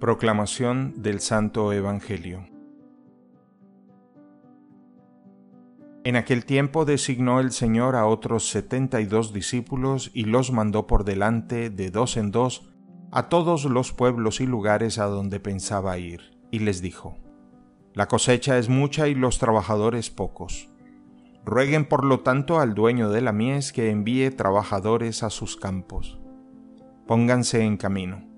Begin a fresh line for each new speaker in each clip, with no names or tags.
Proclamación del Santo Evangelio En aquel tiempo designó el Señor a otros setenta y dos discípulos y los mandó por delante de dos en dos a todos los pueblos y lugares a donde pensaba ir, y les dijo, La cosecha es mucha y los trabajadores pocos. Rueguen por lo tanto al dueño de la mies que envíe trabajadores a sus campos. Pónganse en camino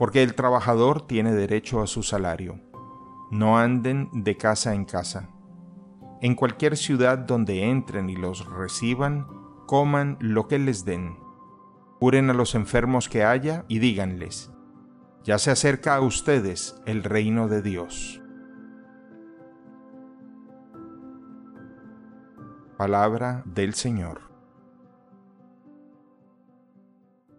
porque el trabajador tiene derecho a su salario. No anden de casa en casa. En cualquier ciudad donde entren y los reciban, coman lo que les den. Curen a los enfermos que haya y díganles, ya se acerca a ustedes el reino de Dios. Palabra del Señor.